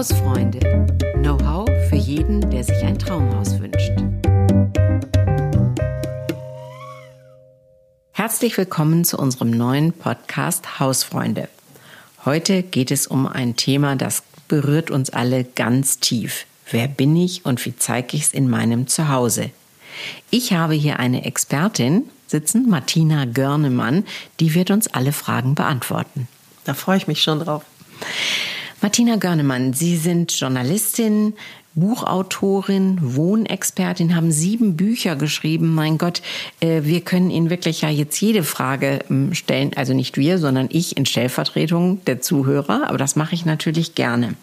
Hausfreunde. Know-how für jeden, der sich ein Traumhaus wünscht. Herzlich willkommen zu unserem neuen Podcast Hausfreunde. Heute geht es um ein Thema, das berührt uns alle ganz tief. Wer bin ich und wie zeige ich es in meinem Zuhause? Ich habe hier eine Expertin sitzen, Martina Görnemann, die wird uns alle Fragen beantworten. Da freue ich mich schon drauf. Martina Görnemann, Sie sind Journalistin, Buchautorin, Wohnexpertin, haben sieben Bücher geschrieben. Mein Gott, äh, wir können Ihnen wirklich ja jetzt jede Frage ähm, stellen. Also nicht wir, sondern ich in Stellvertretung der Zuhörer. Aber das mache ich natürlich gerne.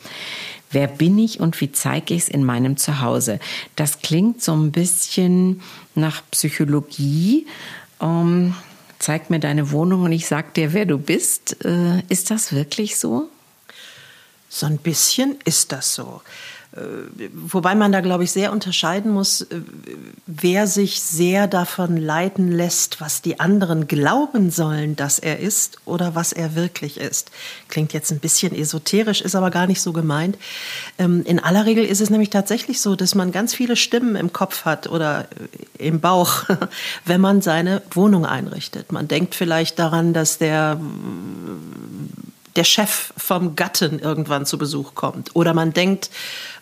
Wer bin ich und wie zeige ich es in meinem Zuhause? Das klingt so ein bisschen nach Psychologie. Ähm, zeig mir deine Wohnung und ich sag dir, wer du bist. Äh, ist das wirklich so? So ein bisschen ist das so. Äh, wobei man da, glaube ich, sehr unterscheiden muss, äh, wer sich sehr davon leiten lässt, was die anderen glauben sollen, dass er ist oder was er wirklich ist. Klingt jetzt ein bisschen esoterisch, ist aber gar nicht so gemeint. Ähm, in aller Regel ist es nämlich tatsächlich so, dass man ganz viele Stimmen im Kopf hat oder im Bauch, wenn man seine Wohnung einrichtet. Man denkt vielleicht daran, dass der der Chef vom Gatten irgendwann zu Besuch kommt. Oder man denkt,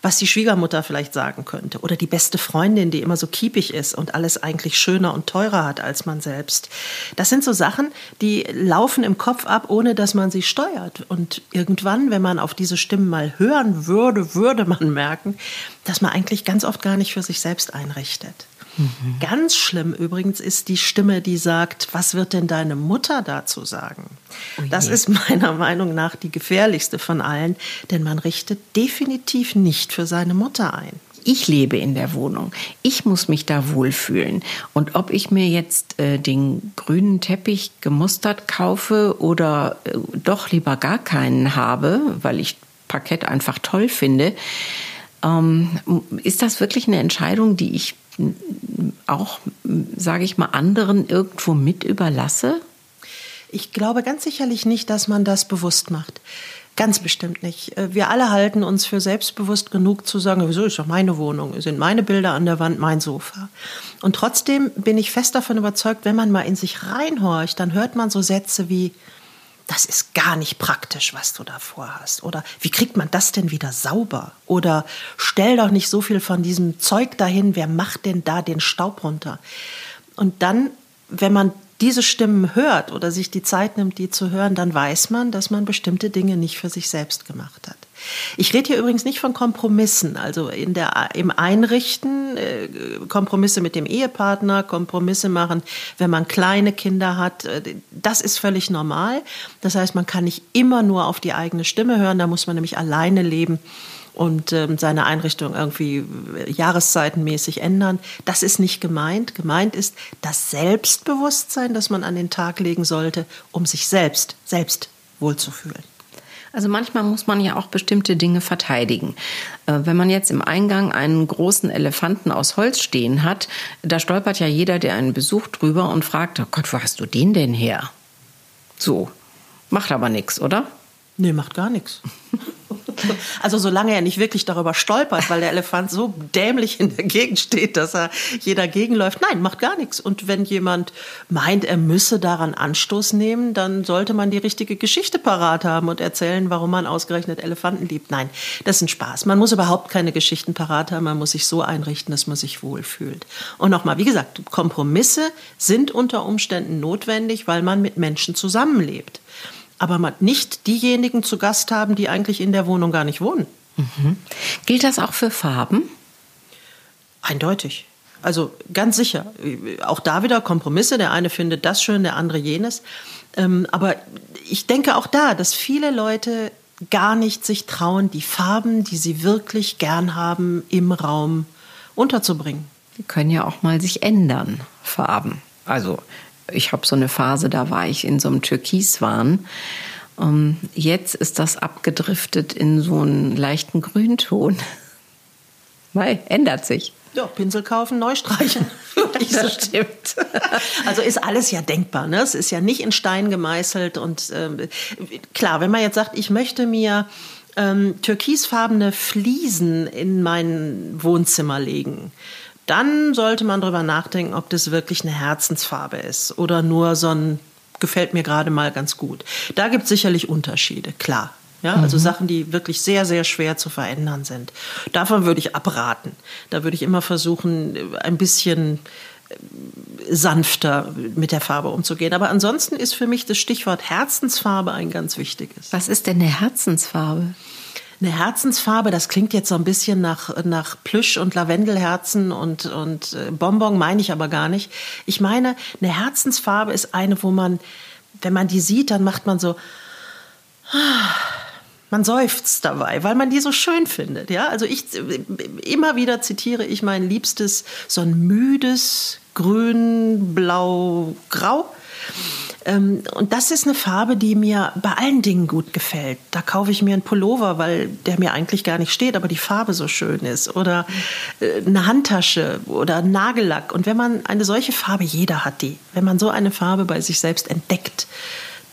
was die Schwiegermutter vielleicht sagen könnte. Oder die beste Freundin, die immer so kiepig ist und alles eigentlich schöner und teurer hat als man selbst. Das sind so Sachen, die laufen im Kopf ab, ohne dass man sie steuert. Und irgendwann, wenn man auf diese Stimmen mal hören würde, würde man merken, dass man eigentlich ganz oft gar nicht für sich selbst einrichtet. Mhm. Ganz schlimm übrigens ist die Stimme, die sagt, was wird denn deine Mutter dazu sagen? Oh das ist meiner Meinung nach die gefährlichste von allen, denn man richtet definitiv nicht für seine Mutter ein. Ich lebe in der Wohnung. Ich muss mich da wohlfühlen. Und ob ich mir jetzt äh, den grünen Teppich gemustert kaufe oder äh, doch lieber gar keinen habe, weil ich Parkett einfach toll finde, ähm, ist das wirklich eine Entscheidung, die ich auch, sage ich mal, anderen irgendwo mit überlasse? Ich glaube ganz sicherlich nicht, dass man das bewusst macht. Ganz bestimmt nicht. Äh, wir alle halten uns für selbstbewusst genug zu sagen, wieso ist doch meine Wohnung, sind meine Bilder an der Wand, mein Sofa. Und trotzdem bin ich fest davon überzeugt, wenn man mal in sich reinhorcht, dann hört man so Sätze wie, das ist gar nicht praktisch, was du da vorhast. Oder wie kriegt man das denn wieder sauber? Oder stell doch nicht so viel von diesem Zeug dahin, wer macht denn da den Staub runter? Und dann, wenn man diese Stimmen hört oder sich die Zeit nimmt, die zu hören, dann weiß man, dass man bestimmte Dinge nicht für sich selbst gemacht hat. Ich rede hier übrigens nicht von Kompromissen, also in der, im Einrichten, äh, Kompromisse mit dem Ehepartner, Kompromisse machen, wenn man kleine Kinder hat. Äh, das ist völlig normal. Das heißt, man kann nicht immer nur auf die eigene Stimme hören, da muss man nämlich alleine leben und ähm, seine Einrichtung irgendwie äh, jahreszeitenmäßig ändern. Das ist nicht gemeint. Gemeint ist das Selbstbewusstsein, das man an den Tag legen sollte, um sich selbst, selbst wohlzufühlen. Also manchmal muss man ja auch bestimmte Dinge verteidigen. Äh, wenn man jetzt im Eingang einen großen Elefanten aus Holz stehen hat, da stolpert ja jeder, der einen besucht, drüber und fragt, oh Gott, wo hast du den denn her? So, macht aber nichts, oder? Nee, macht gar nichts. Also solange er nicht wirklich darüber stolpert, weil der Elefant so dämlich in der Gegend steht, dass er jeder gegenläuft. Nein, macht gar nichts. Und wenn jemand meint, er müsse daran Anstoß nehmen, dann sollte man die richtige Geschichte parat haben und erzählen, warum man ausgerechnet Elefanten liebt. Nein, das ist ein Spaß. Man muss überhaupt keine Geschichten parat haben. Man muss sich so einrichten, dass man sich wohlfühlt. Und nochmal, wie gesagt, Kompromisse sind unter Umständen notwendig, weil man mit Menschen zusammenlebt aber man nicht diejenigen zu Gast haben, die eigentlich in der Wohnung gar nicht wohnen. Mhm. Gilt das auch für Farben? Eindeutig. Also ganz sicher. Auch da wieder Kompromisse. Der eine findet das schön, der andere jenes. Ähm, aber ich denke auch da, dass viele Leute gar nicht sich trauen, die Farben, die sie wirklich gern haben, im Raum unterzubringen. Die können ja auch mal sich ändern, Farben. Also ich habe so eine Phase, da war ich in so einem Türkiswahn. Ähm, jetzt ist das abgedriftet in so einen leichten Grünton. Weil, ändert sich. Ja, Pinsel kaufen, neu streichen. das stimmt. Also ist alles ja denkbar. Ne? Es ist ja nicht in Stein gemeißelt. Und äh, klar, wenn man jetzt sagt, ich möchte mir ähm, türkisfarbene Fliesen in mein Wohnzimmer legen, dann sollte man darüber nachdenken, ob das wirklich eine Herzensfarbe ist oder nur so ein gefällt mir gerade mal ganz gut. Da gibt es sicherlich Unterschiede, klar. Ja, also mhm. Sachen, die wirklich sehr, sehr schwer zu verändern sind. Davon würde ich abraten. Da würde ich immer versuchen, ein bisschen äh, sanfter mit der Farbe umzugehen. Aber ansonsten ist für mich das Stichwort Herzensfarbe ein ganz wichtiges. Was ist denn eine Herzensfarbe? Eine Herzensfarbe, das klingt jetzt so ein bisschen nach, nach Plüsch und Lavendelherzen und, und äh, Bonbon, meine ich aber gar nicht. Ich meine, eine Herzensfarbe ist eine, wo man, wenn man die sieht, dann macht man so, man seufzt dabei, weil man die so schön findet. Ja, also ich immer wieder zitiere ich mein Liebstes, so ein müdes Grün, Blau, Grau. Ähm, und das ist eine Farbe, die mir bei allen Dingen gut gefällt. Da kaufe ich mir einen Pullover, weil der mir eigentlich gar nicht steht, aber die Farbe so schön ist. Oder äh, eine Handtasche oder Nagellack. Und wenn man eine solche Farbe, jeder hat die, wenn man so eine Farbe bei sich selbst entdeckt,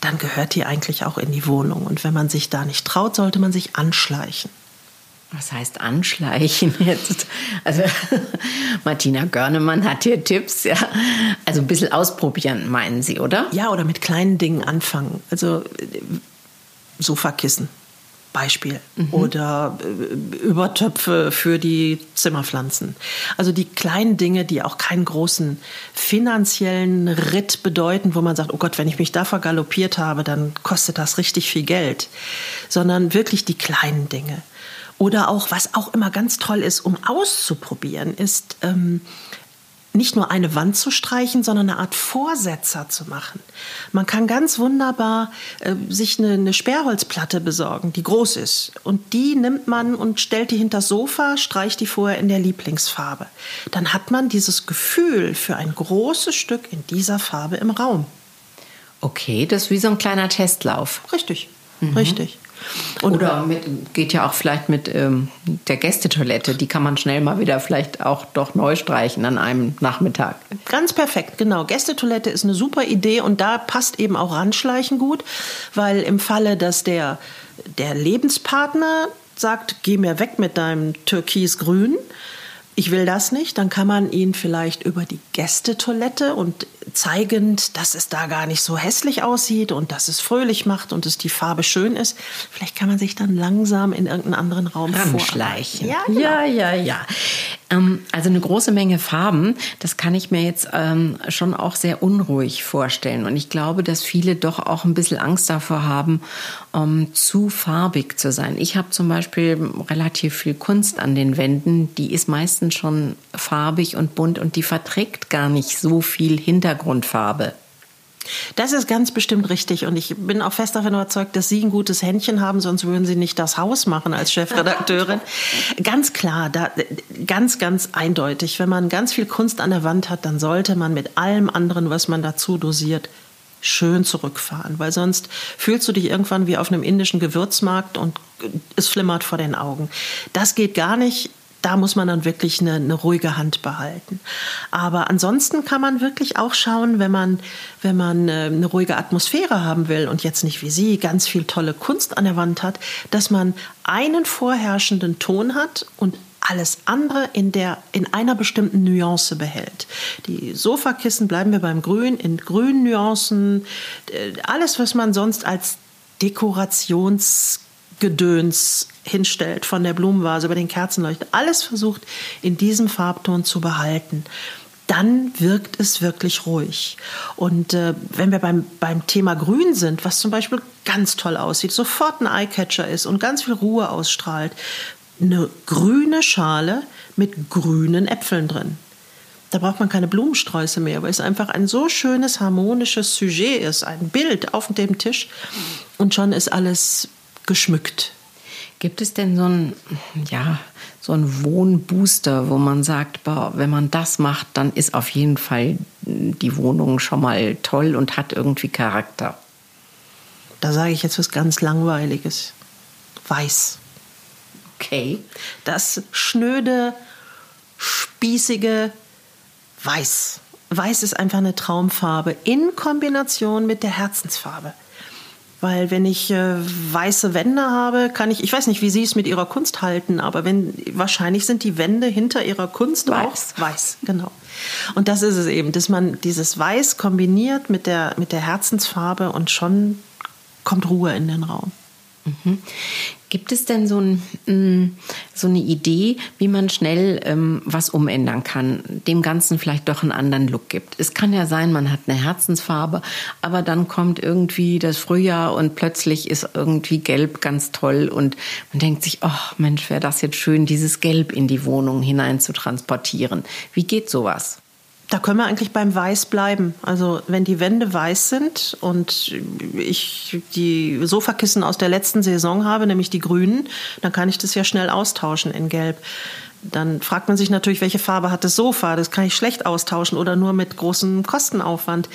dann gehört die eigentlich auch in die Wohnung. Und wenn man sich da nicht traut, sollte man sich anschleichen. Was heißt anschleichen jetzt? Also Martina Görnemann hat hier Tipps, ja. Also ein bisschen ausprobieren, meinen Sie, oder? Ja, oder mit kleinen Dingen anfangen. Also Sofakissen Beispiel mhm. oder äh, Übertöpfe für die Zimmerpflanzen. Also die kleinen Dinge, die auch keinen großen finanziellen Ritt bedeuten, wo man sagt, oh Gott, wenn ich mich da vergaloppiert habe, dann kostet das richtig viel Geld, sondern wirklich die kleinen Dinge. Oder auch, was auch immer ganz toll ist, um auszuprobieren, ist ähm, nicht nur eine Wand zu streichen, sondern eine Art Vorsetzer zu machen. Man kann ganz wunderbar äh, sich eine, eine Sperrholzplatte besorgen, die groß ist. Und die nimmt man und stellt die hinter das Sofa, streicht die vorher in der Lieblingsfarbe. Dann hat man dieses Gefühl für ein großes Stück in dieser Farbe im Raum. Okay, das ist wie so ein kleiner Testlauf. Richtig, mhm. richtig. Und Oder mit, geht ja auch vielleicht mit ähm, der Gästetoilette. Die kann man schnell mal wieder vielleicht auch doch neu streichen an einem Nachmittag. Ganz perfekt, genau. Gästetoilette ist eine super Idee und da passt eben auch Ranschleichen gut, weil im Falle, dass der, der Lebenspartner sagt, geh mir weg mit deinem Türkisgrün, ich will das nicht, dann kann man ihn vielleicht über die Gästetoilette und zeigend, dass es da gar nicht so hässlich aussieht und dass es fröhlich macht und dass die Farbe schön ist, vielleicht kann man sich dann langsam in irgendeinen anderen Raum vorschleichen. Ja, genau. ja, ja, ja. Ähm, also eine große Menge Farben, das kann ich mir jetzt ähm, schon auch sehr unruhig vorstellen. Und ich glaube, dass viele doch auch ein bisschen Angst davor haben, ähm, zu farbig zu sein. Ich habe zum Beispiel relativ viel Kunst an den Wänden, die ist meistens schon farbig und bunt und die verträgt gar nicht so viel Hintergrundfarbe. Das ist ganz bestimmt richtig und ich bin auch fest davon überzeugt, dass Sie ein gutes Händchen haben, sonst würden Sie nicht das Haus machen als Chefredakteurin. ganz klar, da, ganz, ganz eindeutig. Wenn man ganz viel Kunst an der Wand hat, dann sollte man mit allem anderen, was man dazu dosiert, schön zurückfahren, weil sonst fühlst du dich irgendwann wie auf einem indischen Gewürzmarkt und es flimmert vor den Augen. Das geht gar nicht da muss man dann wirklich eine, eine, ruhige Hand behalten. Aber ansonsten kann man wirklich auch schauen, wenn man, wenn man äh, eine ruhige Atmosphäre haben will und jetzt nicht wie Sie ganz viel tolle Kunst an der Wand hat, dass man einen vorherrschenden Ton hat und alles andere in, der, in einer bestimmten Nuance behält. Die Sofakissen bleiben wir beim Grün, in grünen Nuancen. Äh, alles, was man sonst als Dekorations Gedöns hinstellt, von der Blumenvase über den Kerzenleuchter, alles versucht in diesem Farbton zu behalten, dann wirkt es wirklich ruhig. Und äh, wenn wir beim, beim Thema Grün sind, was zum Beispiel ganz toll aussieht, sofort ein Eyecatcher ist und ganz viel Ruhe ausstrahlt, eine grüne Schale mit grünen Äpfeln drin. Da braucht man keine Blumensträuße mehr, weil es einfach ein so schönes, harmonisches Sujet ist, ein Bild auf dem Tisch. Und schon ist alles geschmückt. Gibt es denn so ein, ja, so ein Wohnbooster, wo man sagt, boah, wenn man das macht, dann ist auf jeden Fall die Wohnung schon mal toll und hat irgendwie Charakter? Da sage ich jetzt was ganz Langweiliges. Weiß. Okay. Das schnöde, spießige Weiß. Weiß ist einfach eine Traumfarbe in Kombination mit der Herzensfarbe. Weil wenn ich äh, weiße Wände habe, kann ich, ich weiß nicht, wie Sie es mit Ihrer Kunst halten, aber wenn, wahrscheinlich sind die Wände hinter Ihrer Kunst weiß. auch weiß, genau. Und das ist es eben, dass man dieses Weiß kombiniert mit der, mit der Herzensfarbe und schon kommt Ruhe in den Raum. Mhm. Gibt es denn so, ein, mm, so, eine Idee, wie man schnell ähm, was umändern kann, dem Ganzen vielleicht doch einen anderen Look gibt? Es kann ja sein, man hat eine Herzensfarbe, aber dann kommt irgendwie das Frühjahr und plötzlich ist irgendwie Gelb ganz toll und man denkt sich, oh Mensch, wäre das jetzt schön, dieses Gelb in die Wohnung hinein zu transportieren. Wie geht sowas? Da können wir eigentlich beim Weiß bleiben. Also wenn die Wände weiß sind und ich die Sofakissen aus der letzten Saison habe, nämlich die grünen, dann kann ich das ja schnell austauschen in Gelb. Dann fragt man sich natürlich, welche Farbe hat das Sofa? Das kann ich schlecht austauschen oder nur mit großem Kostenaufwand.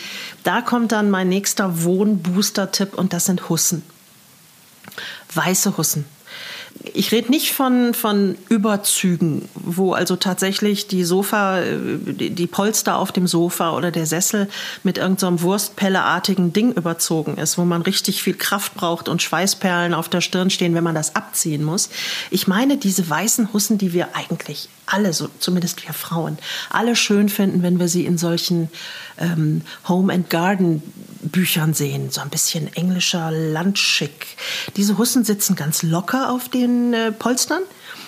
Da kommt dann mein nächster Wohnbooster-Tipp und das sind Hussen. Weiße Hussen ich rede nicht von, von Überzügen, wo also tatsächlich die Sofa, die Polster auf dem Sofa oder der Sessel mit irgendeinem so Wurstpelleartigen Ding überzogen ist, wo man richtig viel Kraft braucht und Schweißperlen auf der Stirn stehen, wenn man das abziehen muss. Ich meine diese weißen Hussen, die wir eigentlich alle, so zumindest wir Frauen, alle schön finden, wenn wir sie in solchen ähm, Home and Garden Büchern sehen. So ein bisschen englischer Landschick. Diese Hussen sitzen ganz locker auf den äh, Polstern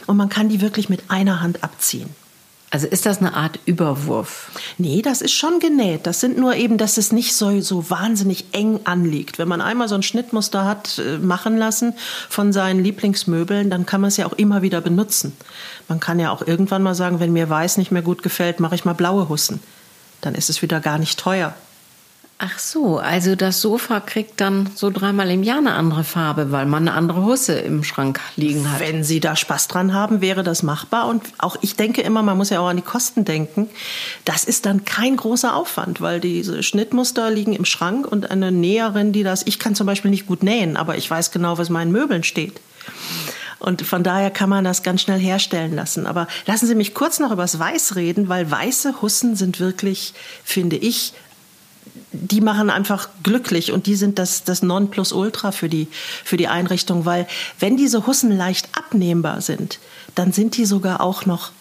und man kann die wirklich mit einer Hand abziehen. Also ist das eine Art Überwurf? Nee, das ist schon genäht. Das sind nur eben, dass es nicht so, so wahnsinnig eng anliegt. Wenn man einmal so ein Schnittmuster hat äh, machen lassen von seinen Lieblingsmöbeln, dann kann man es ja auch immer wieder benutzen. Man kann ja auch irgendwann mal sagen, wenn mir weiß nicht mehr gut gefällt, mache ich mal blaue Hussen. Dann ist es wieder gar nicht teuer. Ach so, also das Sofa kriegt dann so dreimal im Jahr eine andere Farbe, weil man eine andere Husse im Schrank liegen hat. Wenn Sie da Spaß dran haben, wäre das machbar. Und auch ich denke immer, man muss ja auch an die Kosten denken. Das ist dann kein großer Aufwand, weil diese Schnittmuster liegen im Schrank und eine Näherin, die das, ich kann zum Beispiel nicht gut nähen, aber ich weiß genau, was meinen Möbeln steht. Und von daher kann man das ganz schnell herstellen lassen. Aber lassen Sie mich kurz noch über das Weiß reden, weil weiße Hussen sind wirklich, finde ich, die machen einfach glücklich und die sind das, das Nonplusultra für die, für die Einrichtung, weil wenn diese Hussen leicht abnehmbar sind, dann sind die sogar auch noch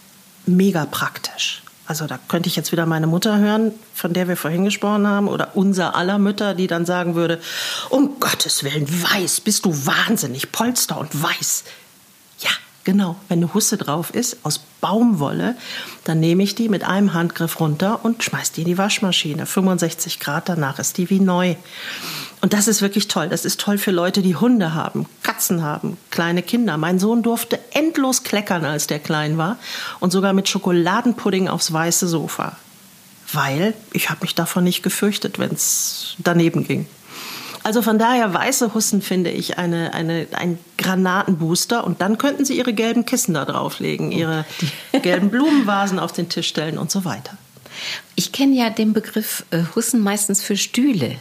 mega praktisch. Also da könnte ich jetzt wieder meine Mutter hören, von der wir vorhin gesprochen haben, oder unser aller Mütter, die dann sagen würde, um Gottes Willen, weiß, bist du wahnsinnig, Polster und weiß. Genau, wenn eine Husse drauf ist aus Baumwolle, dann nehme ich die mit einem Handgriff runter und schmeiße die in die Waschmaschine. 65 Grad, danach ist die wie neu. Und das ist wirklich toll. Das ist toll für Leute, die Hunde haben, Katzen haben, kleine Kinder. Mein Sohn durfte endlos kleckern, als der klein war und sogar mit Schokoladenpudding aufs weiße Sofa. Weil ich habe mich davon nicht gefürchtet, wenn es daneben ging. Also von daher, weiße Hussen finde ich eine, eine, ein Granatenbooster. Und dann könnten Sie Ihre gelben Kissen da drauflegen, Ihre gelben Blumenvasen auf den Tisch stellen und so weiter. Ich kenne ja den Begriff äh, Hussen meistens für Stühle.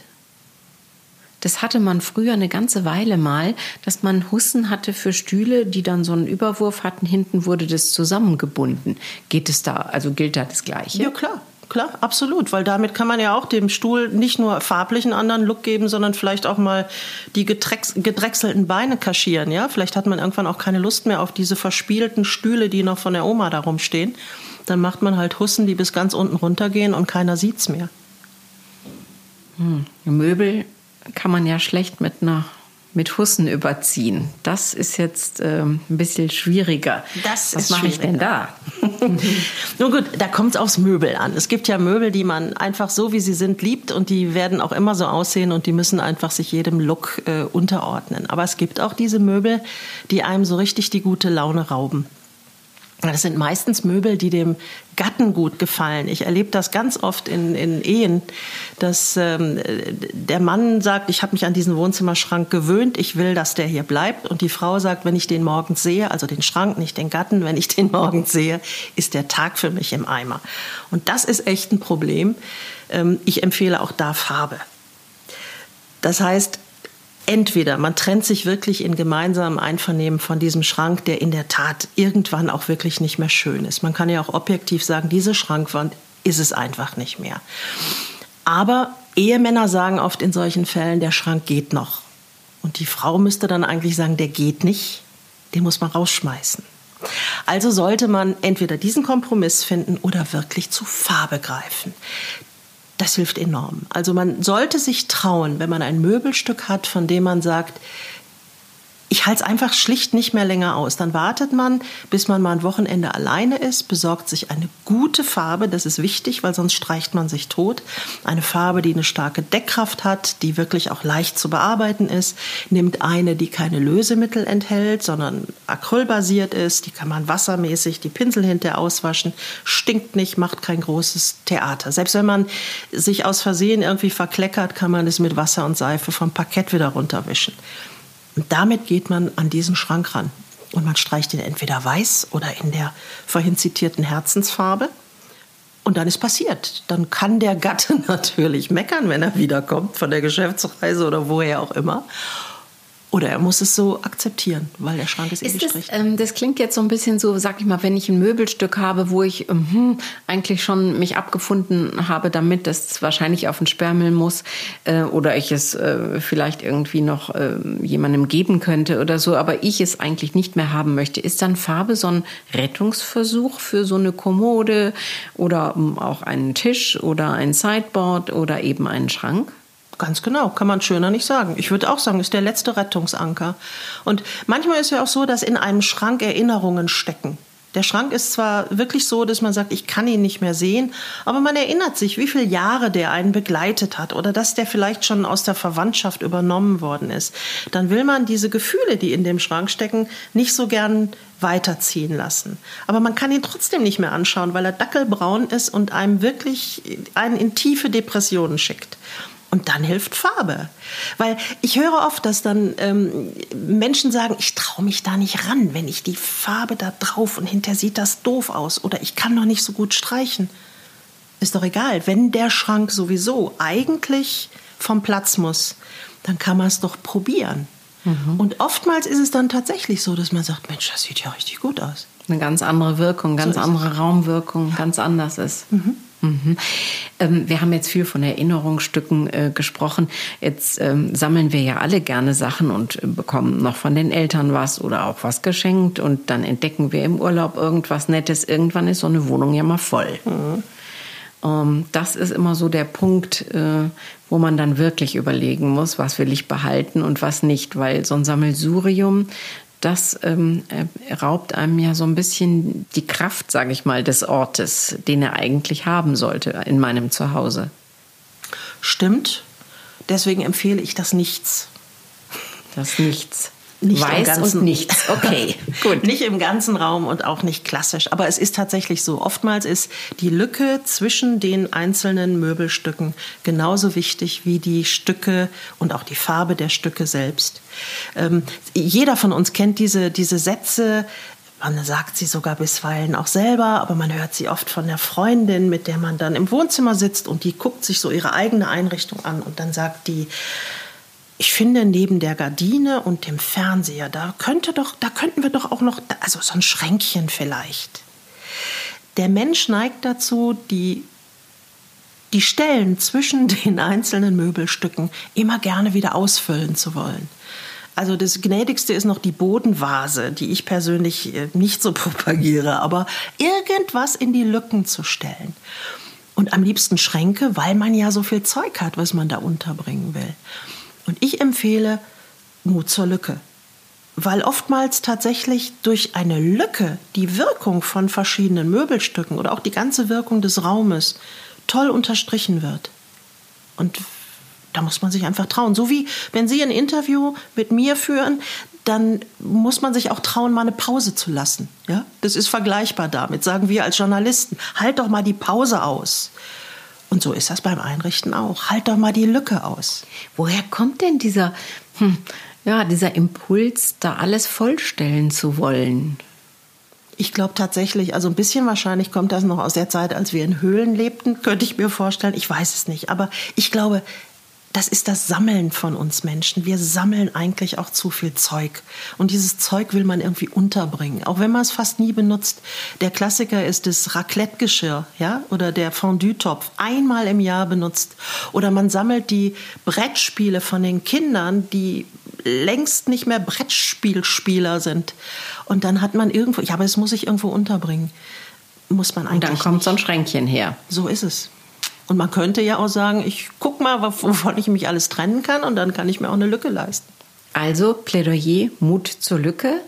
Das hatte man früher eine ganze Weile mal, dass man Hussen hatte für Stühle, die dann so einen Überwurf hatten. Hinten wurde das zusammengebunden. Geht es da, also gilt da das Gleiche? Ja, klar klar, absolut, weil damit kann man ja auch dem Stuhl nicht nur farblich einen anderen Look geben, sondern vielleicht auch mal die gedrechselten Beine kaschieren, ja? Vielleicht hat man irgendwann auch keine Lust mehr auf diese verspielten Stühle, die noch von der Oma da rumstehen. Dann macht man halt Hussen, die bis ganz unten runtergehen und keiner sieht's mehr. Hm. Möbel kann man ja schlecht mit einer mit Hussen überziehen. Das ist jetzt ähm, ein bisschen schwieriger. Das Was mache ich denn da? Nun gut, da kommt es aufs Möbel an. Es gibt ja Möbel, die man einfach so, wie sie sind, liebt und die werden auch immer so aussehen und die müssen einfach sich jedem Look äh, unterordnen. Aber es gibt auch diese Möbel, die einem so richtig die gute Laune rauben. Das sind meistens Möbel, die dem Gatten gut gefallen. Ich erlebe das ganz oft in, in Ehen, dass ähm, der Mann sagt, ich habe mich an diesen Wohnzimmerschrank gewöhnt, ich will, dass der hier bleibt. Und die Frau sagt, wenn ich den morgens sehe, also den Schrank, nicht den Gatten, wenn ich den morgens sehe, ist der Tag für mich im Eimer. Und das ist echt ein Problem. Ähm, ich empfehle auch da Farbe. Das heißt, entweder man trennt sich wirklich in gemeinsamem Einvernehmen von diesem Schrank, der in der Tat irgendwann auch wirklich nicht mehr schön ist. Man kann ja auch objektiv sagen, diese Schrankwand ist es einfach nicht mehr. Aber Ehemänner sagen oft in solchen Fällen, der Schrank geht noch. Und die Frau müsste dann eigentlich sagen, der geht nicht, den muss man rausschmeißen. Also sollte man entweder diesen Kompromiss finden oder wirklich zu Farbe greifen. Das hilft enorm. Also man sollte sich trauen, wenn man ein Möbelstück hat, von dem man sagt, ich halte es einfach schlicht nicht mehr länger aus. Dann wartet man, bis man mal ein Wochenende alleine ist, besorgt sich eine gute Farbe, das ist wichtig, weil sonst streicht man sich tot. Eine Farbe, die eine starke Deckkraft hat, die wirklich auch leicht zu bearbeiten ist. Nimmt eine, die keine Lösemittel enthält, sondern acrylbasiert ist. Die kann man wassermäßig die Pinsel hinterher auswaschen. Stinkt nicht, macht kein großes Theater. Selbst wenn man sich aus Versehen irgendwie verkleckert, kann man es mit Wasser und Seife vom Parkett wieder runterwischen. Und damit geht man an diesen Schrank ran. Und man streicht ihn entweder weiß oder in der vorhin zitierten Herzensfarbe. Und dann ist passiert. Dann kann der Gatte natürlich meckern, wenn er wiederkommt von der Geschäftsreise oder woher auch immer. Oder er muss es so akzeptieren, weil der Schrank ist, ist eh gestrichen. Das, ähm, das klingt jetzt so ein bisschen so, sag ich mal, wenn ich ein Möbelstück habe, wo ich ähm, eigentlich schon mich abgefunden habe damit, dass es wahrscheinlich auf den Sperrmüll muss äh, oder ich es äh, vielleicht irgendwie noch äh, jemandem geben könnte oder so, aber ich es eigentlich nicht mehr haben möchte. Ist dann Farbe so ein Rettungsversuch für so eine Kommode oder um, auch einen Tisch oder ein Sideboard oder eben einen Schrank? Ganz genau, kann man schöner nicht sagen. Ich würde auch sagen, ist der letzte Rettungsanker. Und manchmal ist ja auch so, dass in einem Schrank Erinnerungen stecken. Der Schrank ist zwar wirklich so, dass man sagt, ich kann ihn nicht mehr sehen, aber man erinnert sich, wie viele Jahre der einen begleitet hat oder dass der vielleicht schon aus der Verwandtschaft übernommen worden ist. Dann will man diese Gefühle, die in dem Schrank stecken, nicht so gern weiterziehen lassen. Aber man kann ihn trotzdem nicht mehr anschauen, weil er dackelbraun ist und einem wirklich einen in tiefe Depressionen schickt. Und dann hilft Farbe. Weil ich höre oft, dass dann ähm, Menschen sagen, ich traue mich da nicht ran, wenn ich die Farbe da drauf und hinterher sieht das doof aus oder ich kann noch nicht so gut streichen. Ist doch egal, wenn der Schrank sowieso eigentlich vom Platz muss, dann kann man es doch probieren. Mhm. Und oftmals ist es dann tatsächlich so, dass man sagt, Mensch, das sieht ja richtig gut aus. Eine ganz andere Wirkung, ganz so andere Raumwirkung, ganz anders ist. Mhm. Mhm. Ähm, wir haben jetzt viel von Erinnerungsstücken äh, gesprochen. Jetzt ähm, sammeln wir ja alle gerne Sachen und äh, bekommen noch von den Eltern was oder auch was geschenkt und dann entdecken wir im Urlaub irgendwas Nettes. Irgendwann ist so eine Wohnung ja mal voll. Mhm. Ähm, das ist immer so der Punkt, äh, wo man dann wirklich überlegen muss, was will ich behalten und was nicht, weil so ein Sammelsurium, das ähm, äh, raubt einem ja so ein bisschen die Kraft, sage ich mal, des Ortes, den er eigentlich haben sollte in meinem Zuhause. Stimmt. Deswegen empfehle ich das Nichts. Das Nichts. Nicht Weiß und nichts. Okay, gut. nicht im ganzen Raum und auch nicht klassisch. Aber es ist tatsächlich so. Oftmals ist die Lücke zwischen den einzelnen Möbelstücken genauso wichtig wie die Stücke und auch die Farbe der Stücke selbst. Ähm, jeder von uns kennt diese, diese Sätze, man sagt sie sogar bisweilen auch selber, aber man hört sie oft von der Freundin, mit der man dann im Wohnzimmer sitzt und die guckt sich so ihre eigene Einrichtung an und dann sagt die, ich finde neben der Gardine und dem Fernseher, da könnte doch, da könnten wir doch auch noch, also so ein Schränkchen vielleicht. Der Mensch neigt dazu, die die Stellen zwischen den einzelnen Möbelstücken immer gerne wieder ausfüllen zu wollen. Also das Gnädigste ist noch die Bodenvase, die ich persönlich äh, nicht so propagiere, aber irgendwas in die Lücken zu stellen. Und am liebsten Schränke, weil man ja so viel Zeug hat, was man da unterbringen will. Und ich empfehle Mut zur Lücke. Weil oftmals tatsächlich durch eine Lücke die Wirkung von verschiedenen Möbelstücken oder auch die ganze Wirkung des Raumes toll unterstrichen wird. Und da muss man sich einfach trauen. So wie wenn Sie ein Interview mit mir führen, dann muss man sich auch trauen, mal eine Pause zu lassen. Ja? Das ist vergleichbar damit, sagen wir als Journalisten. Halt doch mal die Pause aus. Und so ist das beim Einrichten auch. Halt doch mal die Lücke aus. Woher kommt denn dieser, hm, ja, dieser Impuls, da alles vollstellen zu wollen? Ich glaube tatsächlich, also ein bisschen wahrscheinlich kommt das noch aus der Zeit, als wir in Höhlen lebten, könnte ich mir vorstellen. Ich weiß es nicht. Aber ich glaube, das ist das Sammeln von uns Menschen. Wir sammeln eigentlich auch zu viel Zeug. Und dieses Zeug will man irgendwie unterbringen, auch wenn man es fast nie benutzt. Der Klassiker ist das Raclette-Geschirr, ja, oder der Fondue-Topf. Einmal im Jahr benutzt. Oder man sammelt die Brettspiele von den Kindern, die längst nicht mehr Brettspielspieler sind. Und dann hat man irgendwo, ja, aber das muss ich irgendwo unterbringen. Muss man eigentlich. Und dann kommt nicht. so ein Schränkchen her. So ist es. Und man könnte ja auch sagen, ich guck mal, wovon ich mich alles trennen kann und dann kann ich mir auch eine Lücke leisten. Also Plädoyer, Mut zur Lücke,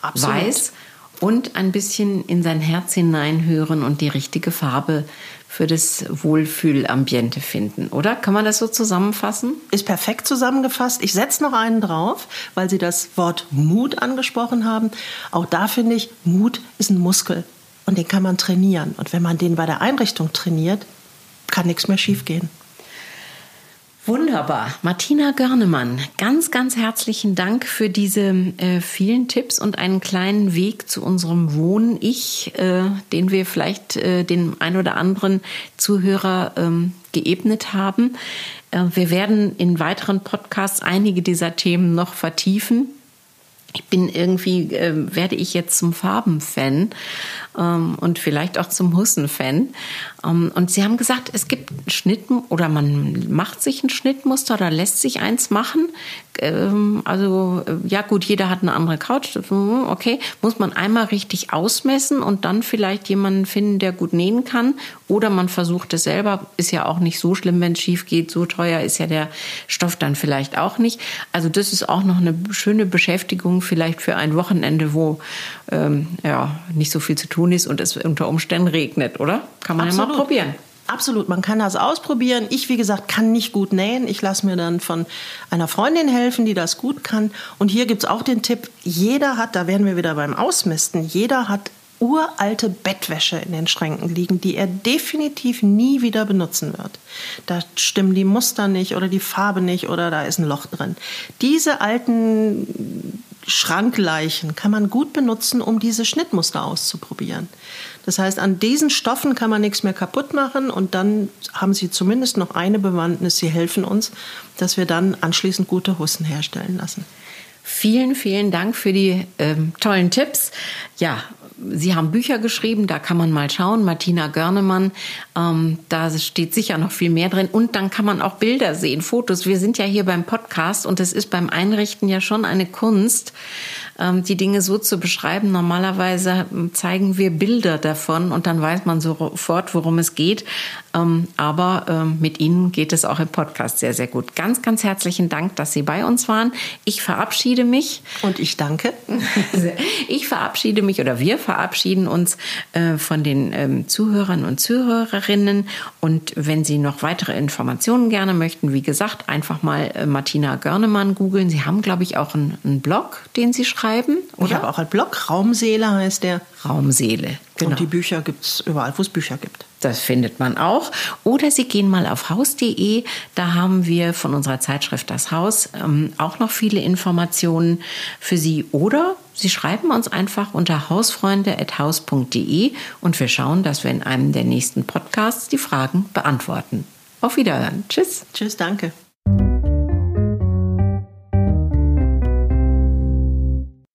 Absolut. weiß und ein bisschen in sein Herz hineinhören und die richtige Farbe für das Wohlfühlambiente finden, oder? Kann man das so zusammenfassen? Ist perfekt zusammengefasst. Ich setze noch einen drauf, weil Sie das Wort Mut angesprochen haben. Auch da finde ich, Mut ist ein Muskel und den kann man trainieren. Und wenn man den bei der Einrichtung trainiert, kann nichts mehr schiefgehen. Wunderbar. Martina Görnemann, ganz, ganz herzlichen Dank für diese äh, vielen Tipps und einen kleinen Weg zu unserem Wohn-Ich, äh, den wir vielleicht äh, den ein oder anderen Zuhörer ähm, geebnet haben. Äh, wir werden in weiteren Podcasts einige dieser Themen noch vertiefen. Ich bin irgendwie, äh, werde ich jetzt zum Farbenfan ähm, und vielleicht auch zum Hussen-Fan. Ähm, und sie haben gesagt, es gibt Schnitten oder man macht sich ein Schnittmuster oder lässt sich eins machen. Ähm, also äh, ja gut, jeder hat eine andere Couch. Okay, muss man einmal richtig ausmessen und dann vielleicht jemanden finden, der gut nähen kann. Oder man versucht es selber. Ist ja auch nicht so schlimm, wenn es schief geht. So teuer ist ja der Stoff dann vielleicht auch nicht. Also das ist auch noch eine schöne Beschäftigung vielleicht für ein Wochenende, wo ähm, ja nicht so viel zu tun ist und es unter Umständen regnet, oder? Kann man Absolut. ja mal probieren. Absolut, man kann das ausprobieren. Ich, wie gesagt, kann nicht gut nähen. Ich lasse mir dann von einer Freundin helfen, die das gut kann. Und hier gibt es auch den Tipp, jeder hat, da werden wir wieder beim Ausmisten, jeder hat uralte Bettwäsche in den Schränken liegen, die er definitiv nie wieder benutzen wird. Da stimmen die Muster nicht oder die Farbe nicht oder da ist ein Loch drin. Diese alten Schrankleichen kann man gut benutzen, um diese Schnittmuster auszuprobieren. Das heißt, an diesen Stoffen kann man nichts mehr kaputt machen und dann haben sie zumindest noch eine Bewandtnis. Sie helfen uns, dass wir dann anschließend gute Hussen herstellen lassen. Vielen, vielen Dank für die ähm, tollen Tipps. Ja, Sie haben Bücher geschrieben, da kann man mal schauen. Martina Görnemann, ähm, da steht sicher noch viel mehr drin. Und dann kann man auch Bilder sehen, Fotos. Wir sind ja hier beim Podcast und es ist beim Einrichten ja schon eine Kunst, die Dinge so zu beschreiben. Normalerweise ähm, zeigen wir Bilder davon und dann weiß man sofort, worum es geht. Ähm, aber mit Ihnen geht es auch im Podcast sehr, sehr gut. Ganz, ganz herzlichen Dank, dass Sie bei uns waren. Ich verabschiede mich. Und ich danke. Ich verabschiede mich oder wir verabschieden uns äh, von den Zuhörern und Zuhörerinnen. Und wenn Sie noch weitere Informationen gerne möchten, wie gesagt, einfach mal äh, Martina Görnemann googeln. Sie haben, glaube ich, auch einen Blog, den Sie schreiben schreiben. Oder? Ich habe auch einen Blog, Raumseele heißt der. Raumseele. Genau. Und die Bücher gibt es überall, wo es Bücher gibt. Das findet man auch. Oder Sie gehen mal auf haus.de. Da haben wir von unserer Zeitschrift Das Haus ähm, auch noch viele Informationen für Sie. Oder Sie schreiben uns einfach unter hausfreunde.haus.de und wir schauen, dass wir in einem der nächsten Podcasts die Fragen beantworten. Auf Wiederhören. Tschüss. Tschüss, danke.